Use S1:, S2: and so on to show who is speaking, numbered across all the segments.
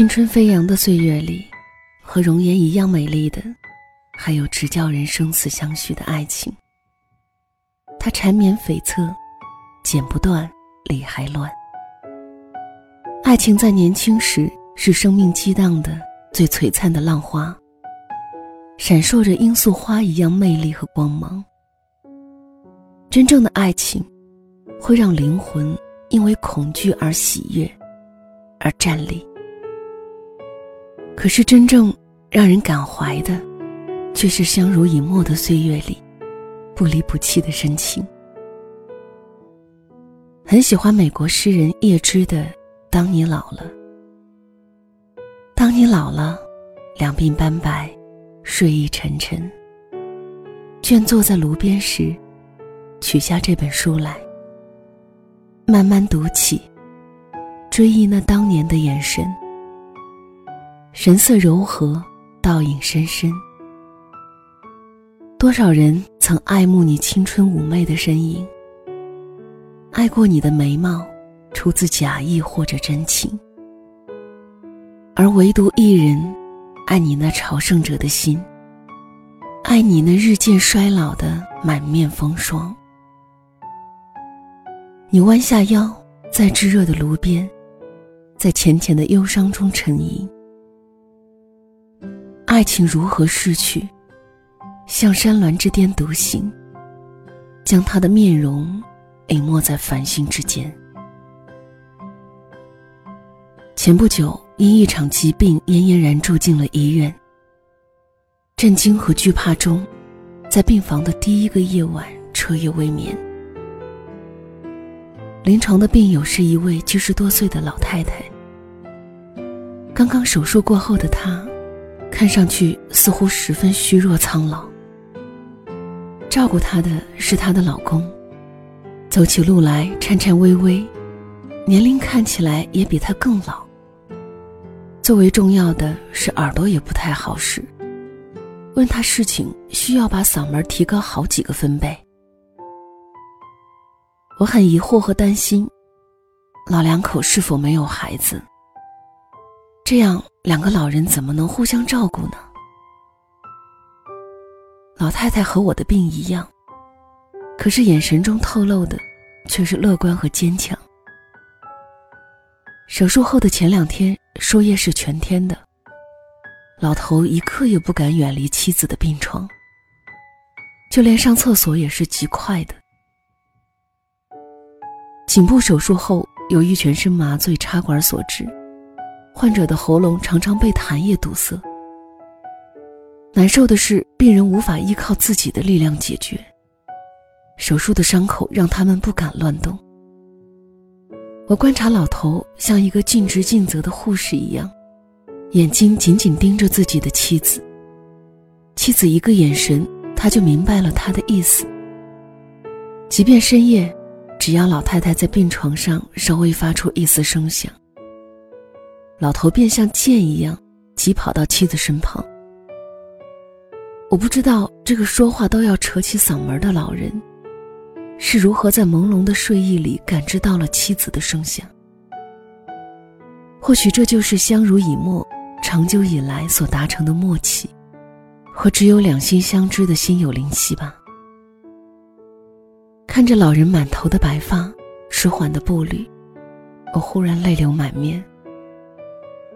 S1: 青春飞扬的岁月里，和容颜一样美丽的，还有直叫人生死相许的爱情。它缠绵悱恻，剪不断，理还乱。爱情在年轻时是生命激荡的最璀璨的浪花，闪烁着罂粟花一样魅力和光芒。真正的爱情，会让灵魂因为恐惧而喜悦，而站立。可是真正让人感怀的，却是相濡以沫的岁月里，不离不弃的深情。很喜欢美国诗人叶芝的。当你老了，当你老了，两鬓斑白，睡意沉沉。倦坐在炉边时，取下这本书来，慢慢读起，追忆那当年的眼神，神色柔和，倒影深深。多少人曾爱慕你青春妩媚的身影，爱过你的眉毛。出自假意或者真情，而唯独一人爱你那朝圣者的心，爱你那日渐衰老的满面风霜。你弯下腰，在炙热的炉边，在浅浅的忧伤中沉吟。爱情如何逝去？像山峦之巅独行，将他的面容隐没在繁星之间。前不久，因一场疾病奄奄然住进了医院。震惊和惧怕中，在病房的第一个夜晚彻夜未眠。临床的病友是一位七十多岁的老太太。刚刚手术过后的她，看上去似乎十分虚弱苍老。照顾她的是她的老公，走起路来颤颤巍巍，年龄看起来也比她更老。最为重要的是耳朵也不太好使，问他事情需要把嗓门提高好几个分贝。我很疑惑和担心，老两口是否没有孩子？这样两个老人怎么能互相照顾呢？老太太和我的病一样，可是眼神中透露的却是乐观和坚强。手术后的前两天，输液是全天的。老头一刻也不敢远离妻子的病床，就连上厕所也是极快的。颈部手术后，由于全身麻醉插管所致，患者的喉咙常常被痰液堵塞。难受的是，病人无法依靠自己的力量解决，手术的伤口让他们不敢乱动。我观察老头像一个尽职尽责的护士一样，眼睛紧紧盯着自己的妻子。妻子一个眼神，他就明白了他的意思。即便深夜，只要老太太在病床上稍微发出一丝声响，老头便像箭一样急跑到妻子身旁。我不知道这个说话都要扯起嗓门的老人。是如何在朦胧的睡意里感知到了妻子的声响？或许这就是相濡以沫、长久以来所达成的默契，和只有两心相知的心有灵犀吧。看着老人满头的白发、迟缓的步履，我忽然泪流满面。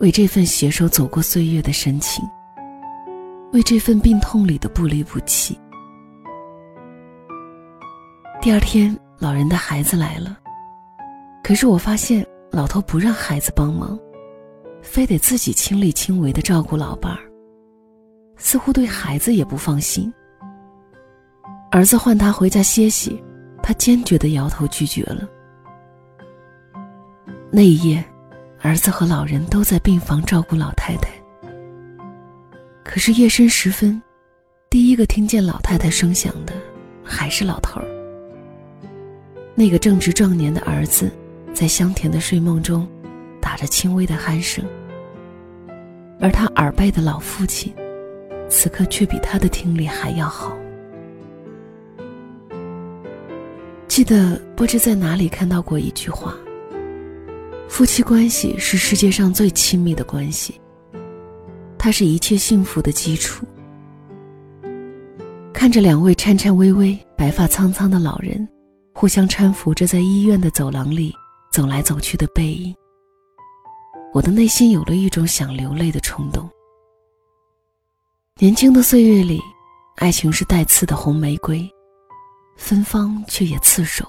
S1: 为这份携手走过岁月的深情，为这份病痛里的不离不弃。第二天，老人的孩子来了，可是我发现老头不让孩子帮忙，非得自己亲力亲为的照顾老伴儿，似乎对孩子也不放心。儿子唤他回家歇息，他坚决的摇头拒绝了。那一夜，儿子和老人都在病房照顾老太太。可是夜深时分，第一个听见老太太声响的还是老头儿。那个正值壮年的儿子，在香甜的睡梦中，打着轻微的鼾声。而他耳背的老父亲，此刻却比他的听力还要好。记得不知在哪里看到过一句话：“夫妻关系是世界上最亲密的关系，它是一切幸福的基础。看着两位颤颤巍巍、白发苍苍的老人，互相搀扶着在医院的走廊里走来走去的背影，我的内心有了一种想流泪的冲动。年轻的岁月里，爱情是带刺的红玫瑰，芬芳却也刺手。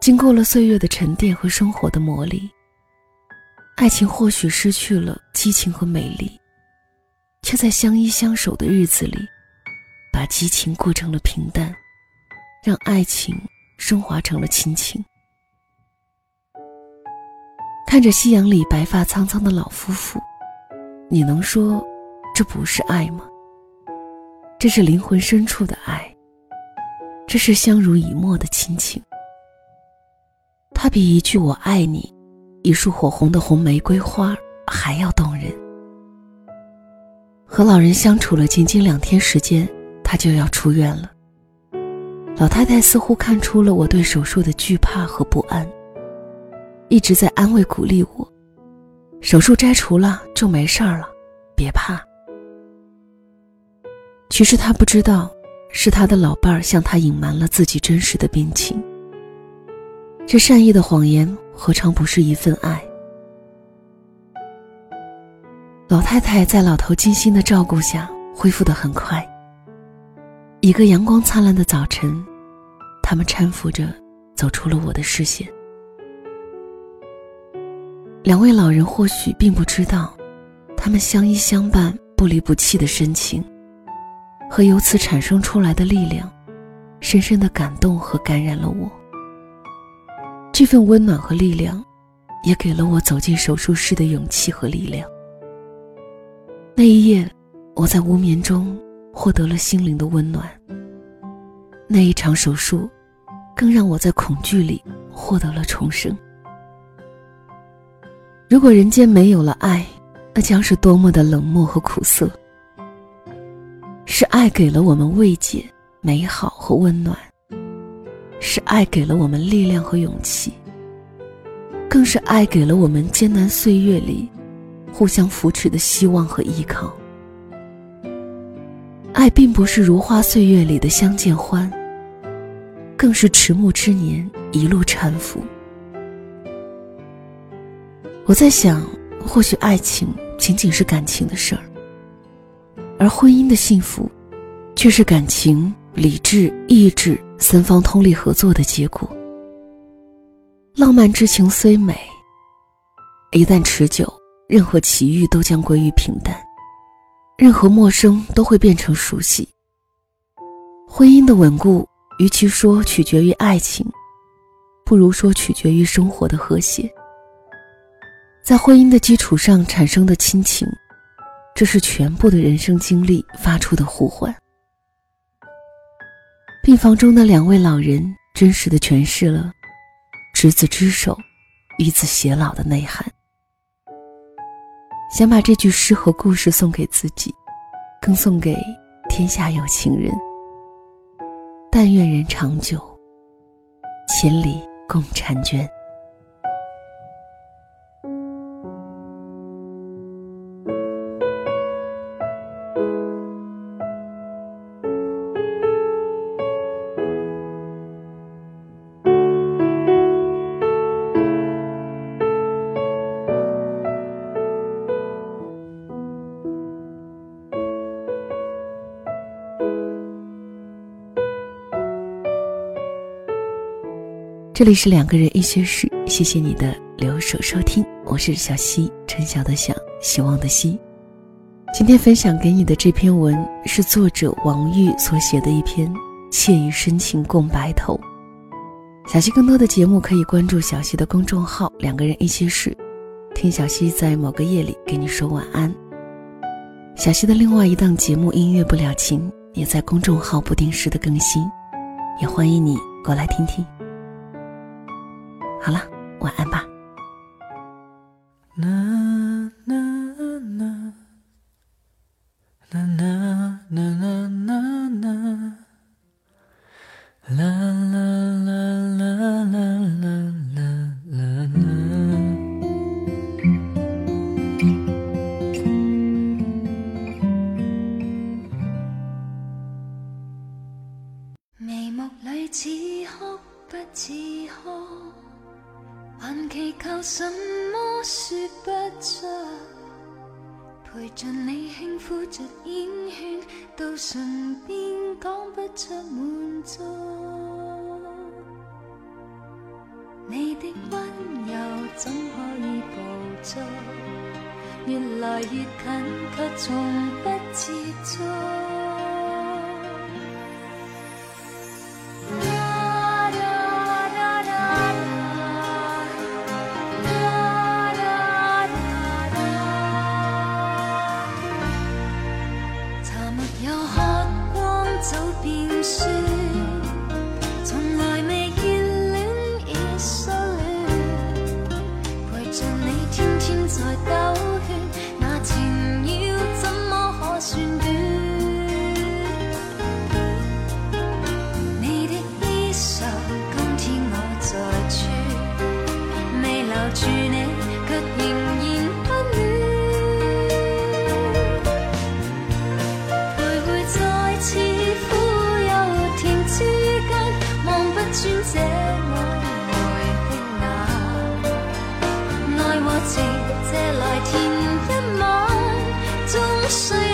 S1: 经过了岁月的沉淀和生活的磨砺，爱情或许失去了激情和美丽，却在相依相守的日子里。把激情过成了平淡，让爱情升华成了亲情。看着夕阳里白发苍苍的老夫妇，你能说这不是爱吗？这是灵魂深处的爱，这是相濡以沫的亲情。它比一句“我爱你”，一束火红的红玫瑰花还要动人。和老人相处了仅仅两天时间。他就要出院了。老太太似乎看出了我对手术的惧怕和不安，一直在安慰鼓励我：“手术摘除了就没事儿了，别怕。”其实他不知道，是他的老伴儿向他隐瞒了自己真实的病情。这善意的谎言何尝不是一份爱？老太太在老头精心的照顾下恢复的很快。一个阳光灿烂的早晨，他们搀扶着走出了我的视线。两位老人或许并不知道，他们相依相伴、不离不弃的深情，和由此产生出来的力量，深深的感动和感染了我。这份温暖和力量，也给了我走进手术室的勇气和力量。那一夜，我在无眠中。获得了心灵的温暖。那一场手术，更让我在恐惧里获得了重生。如果人间没有了爱，那将是多么的冷漠和苦涩。是爱给了我们慰藉、美好和温暖，是爱给了我们力量和勇气，更是爱给了我们艰难岁月里互相扶持的希望和依靠。爱并不是如花岁月里的相见欢，更是迟暮之年一路搀扶。我在想，或许爱情仅仅是感情的事儿，而婚姻的幸福，却是感情、理智、意志三方通力合作的结果。浪漫之情虽美，一旦持久，任何奇遇都将归于平淡。任何陌生都会变成熟悉。婚姻的稳固，与其说取决于爱情，不如说取决于生活的和谐。在婚姻的基础上产生的亲情，这是全部的人生经历发出的呼唤。病房中的两位老人，真实的诠释了“执子之手，与子偕老”的内涵。想把这句诗和故事送给自己，更送给天下有情人。但愿人长久，千里共婵娟。这里是两个人一些事，谢谢你的留守收听，我是小溪，陈晓的晓，希望的希。今天分享给你的这篇文是作者王玉所写的一篇惬意深情共白头。小溪更多的节目可以关注小溪的公众号“两个人一些事”，听小溪在某个夜里给你说晚安。小溪的另外一档节目《音乐不了情》也在公众号不定时的更新，也欢迎你过来听听。好了，晚安吧。眉目里似哭不似哭。还祈求什么说不出陪着你轻呼着烟圈到唇边讲不出满足。你的温柔怎可以捕捉越来越近却从不接触。Adiós. Soy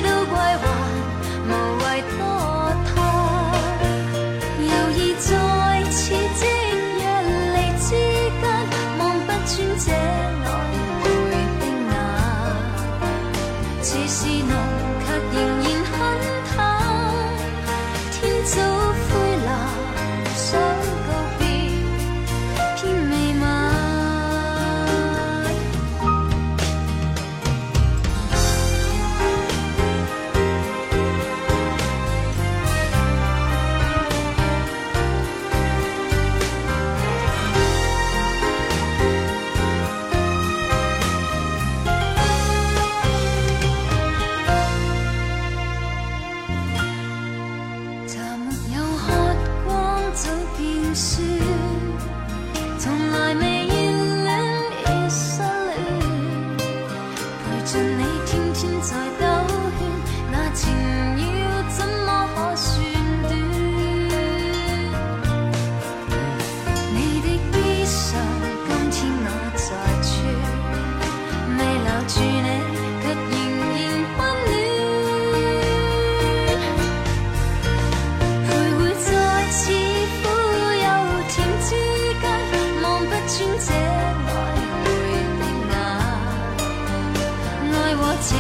S1: 情，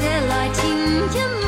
S1: 借来填一梦